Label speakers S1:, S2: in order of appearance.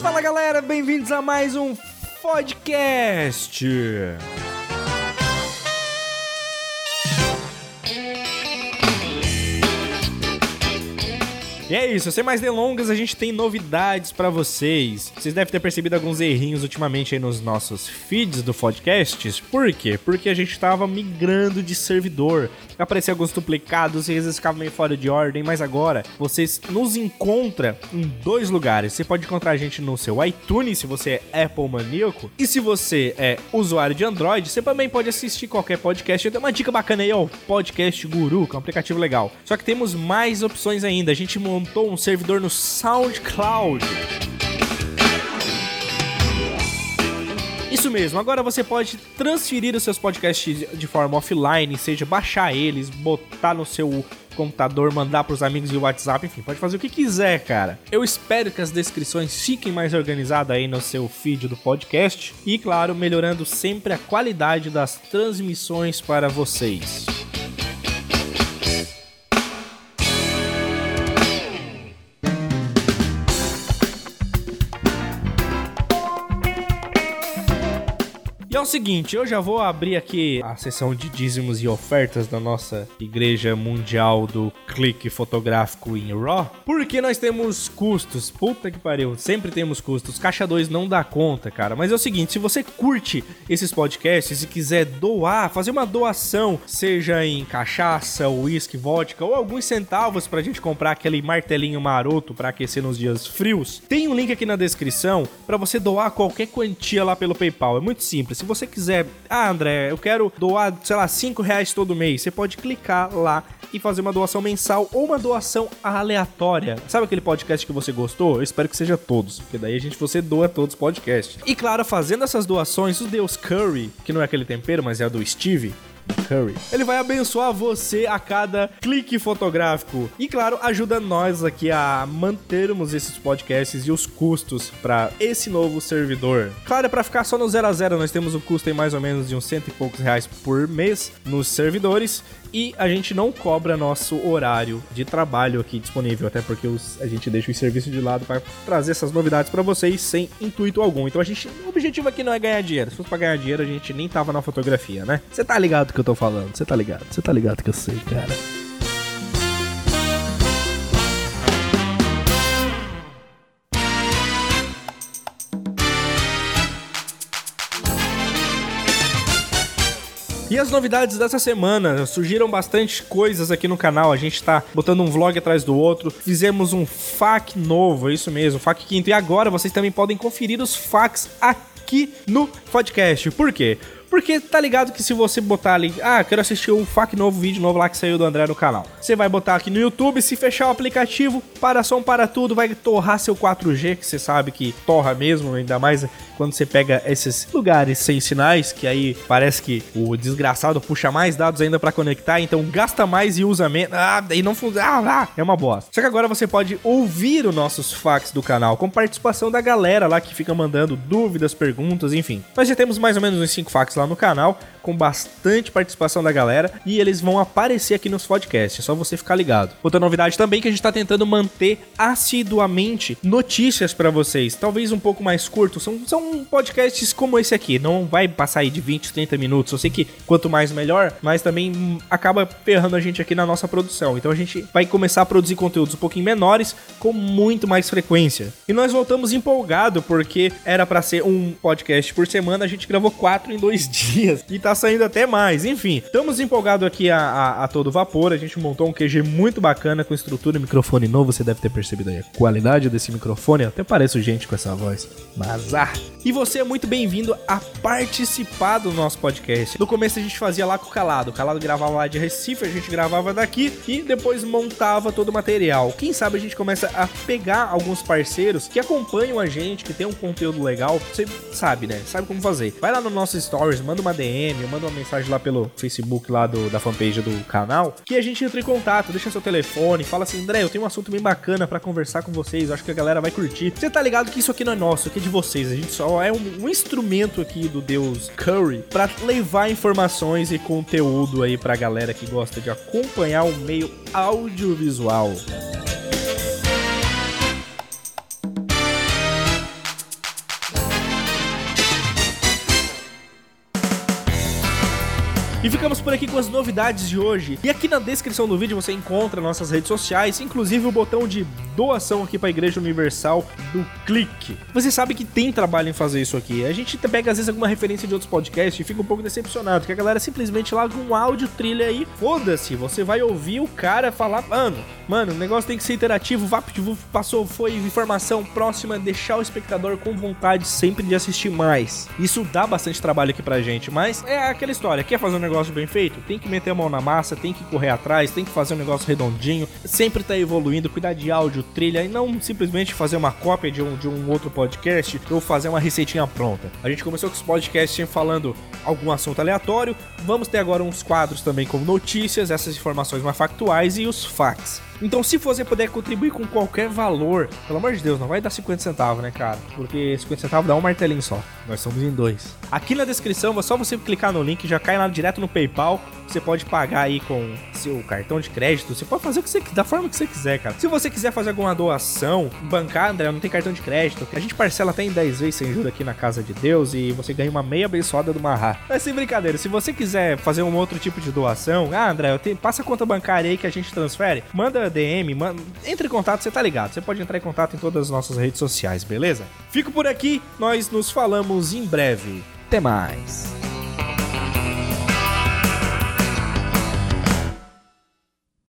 S1: Fala galera, bem-vindos a mais um podcast. E é isso, sem mais delongas, a gente tem novidades para vocês. Vocês devem ter percebido alguns errinhos ultimamente aí nos nossos feeds do podcast. Por quê? Porque a gente tava migrando de servidor. Apareciam alguns duplicados e às vezes ficava meio fora de ordem, mas agora vocês nos encontram em dois lugares. Você pode encontrar a gente no seu iTunes, se você é Apple maníaco, e se você é usuário de Android, você também pode assistir qualquer podcast. Eu tenho uma dica bacana aí, ó, Podcast Guru, que é um aplicativo legal. Só que temos mais opções ainda. A gente montou um servidor no SoundCloud. Isso mesmo, agora você pode transferir os seus podcasts de forma offline, seja baixar eles, botar no seu computador, mandar pros amigos via WhatsApp, enfim, pode fazer o que quiser, cara. Eu espero que as descrições fiquem mais organizadas aí no seu feed do podcast e, claro, melhorando sempre a qualidade das transmissões para vocês. E é o seguinte, eu já vou abrir aqui a seção de dízimos e ofertas da nossa Igreja Mundial do Clique Fotográfico em RAW, porque nós temos custos. Puta que pariu, sempre temos custos. Caixa 2 não dá conta, cara. Mas é o seguinte, se você curte esses podcasts e quiser doar, fazer uma doação, seja em cachaça, uísque, vodka ou alguns centavos pra gente comprar aquele martelinho maroto pra aquecer nos dias frios, tem um link aqui na descrição pra você doar qualquer quantia lá pelo PayPal. É muito simples. Se você quiser, ah, André, eu quero doar, sei lá, 5 reais todo mês, você pode clicar lá e fazer uma doação mensal ou uma doação aleatória. Sabe aquele podcast que você gostou? Eu espero que seja todos, porque daí a gente você doa todos os podcasts. E claro, fazendo essas doações, o Deus Curry, que não é aquele tempero, mas é do Steve, Curry. Ele vai abençoar você a cada clique fotográfico. E claro, ajuda nós aqui a mantermos esses podcasts e os custos para esse novo servidor. Claro, é para ficar só no 0 a 0, nós temos um custo em mais ou menos de uns cento e poucos reais por mês nos servidores e a gente não cobra nosso horário de trabalho aqui disponível, até porque os, a gente deixa o serviço de lado para trazer essas novidades para vocês sem intuito algum. Então a gente, o objetivo aqui não é ganhar dinheiro. Se fosse para ganhar dinheiro, a gente nem tava na fotografia, né? Você tá ligado do que eu tô falando? Você tá ligado? Você tá ligado que eu sei, cara. E as novidades dessa semana, surgiram bastante coisas aqui no canal. A gente tá botando um vlog atrás do outro. Fizemos um FAQ novo, é isso mesmo, FAQ quinto. E agora vocês também podem conferir os FAQs aqui no podcast. Por quê? Porque tá ligado que se você botar ali, ah, quero assistir um FAQ novo, vídeo novo lá que saiu do André no canal. Você vai botar aqui no YouTube, se fechar o aplicativo, para som para tudo, vai torrar seu 4G, que você sabe que torra mesmo, ainda mais quando você pega esses lugares sem sinais, que aí parece que o desgraçado puxa mais dados ainda para conectar, então gasta mais e usa menos. Ah, daí não funciona. Ah, ah, é uma bosta. Só que agora você pode ouvir os nossos fax do canal com participação da galera lá que fica mandando dúvidas, perguntas, enfim. Nós já temos mais ou menos uns 5 fax lá no canal, com bastante participação da galera, e eles vão aparecer aqui nos podcasts, é só você ficar ligado. Outra novidade também que a gente tá tentando manter assiduamente notícias para vocês, talvez um pouco mais curtos, são, são podcasts como esse aqui, não vai passar aí de 20, 30 minutos, eu sei que quanto mais melhor, mas também acaba ferrando a gente aqui na nossa produção, então a gente vai começar a produzir conteúdos um pouquinho menores, com muito mais frequência. E nós voltamos empolgado, porque era para ser um podcast por semana, a gente gravou quatro em dois dias. E tá saindo até mais. Enfim, estamos empolgados aqui a, a, a, todo vapor. A gente montou um QG muito bacana com estrutura e microfone novo. Você deve ter percebido aí a qualidade desse microfone. Até pareço gente com essa voz. Mas ah! E você é muito bem-vindo a participar do nosso podcast. No começo a gente fazia lá com o Calado. O Calado gravava lá de Recife, a gente gravava daqui e depois montava todo o material. Quem sabe a gente começa a pegar alguns parceiros que acompanham a gente, que tem um conteúdo legal. Você sabe, né? Sabe como fazer. Vai lá no nosso stories, manda uma DM, manda uma mensagem lá pelo Facebook lá do, da fanpage do canal, que a gente entra em contato, deixa seu telefone, fala assim, André, eu tenho um assunto bem bacana para conversar com vocês, acho que a galera vai curtir. Você tá ligado que isso aqui não é nosso, aqui é de vocês, a gente só é um, um instrumento aqui do Deus Curry para levar informações e conteúdo aí pra galera que gosta de acompanhar o meio audiovisual. E ficamos por aqui com as novidades de hoje. E aqui na descrição do vídeo você encontra nossas redes sociais, inclusive o botão de doação aqui para a Igreja Universal do Clique. Você sabe que tem trabalho em fazer isso aqui. A gente pega às vezes alguma referência de outros podcasts e fica um pouco decepcionado, que a galera simplesmente larga um áudio trilha aí. Foda-se, você vai ouvir o cara falar, mano, mano, o negócio tem que ser interativo, VaptVup passou, foi informação próxima, deixar o espectador com vontade sempre de assistir mais. Isso dá bastante trabalho aqui pra gente, mas é aquela história, quer fazer um negócio bem feito? Tem que meter a mão na massa, tem que correr atrás, tem que fazer um negócio redondinho, sempre tá evoluindo, cuidar de áudio, trilha e não simplesmente fazer uma cópia de um, de um outro podcast ou fazer uma receitinha pronta. A gente começou com os podcasts falando algum assunto aleatório, vamos ter agora uns quadros também como notícias, essas informações mais factuais e os facts. Então, se você puder contribuir com qualquer valor, pelo amor de Deus, não vai dar 50 centavos, né, cara? Porque 50 centavos dá um martelinho só. Nós somos em dois. Aqui na descrição, é só você clicar no link, já cai lá direto no PayPal. Você pode pagar aí com seu cartão de crédito. Você pode fazer o que você da forma que você quiser, cara. Se você quiser fazer alguma doação, bancar, André, não tem cartão de crédito. A gente parcela até em 10 vezes sem juros aqui na casa de Deus e você ganha uma meia abençoada do Marra. Mas sem brincadeira, se você quiser fazer um outro tipo de doação, ah, André, tenho, passa a conta bancária aí que a gente transfere. DM, entre em contato, você tá ligado. Você pode entrar em contato em todas as nossas redes sociais, beleza? Fico por aqui, nós nos falamos em breve. Até mais.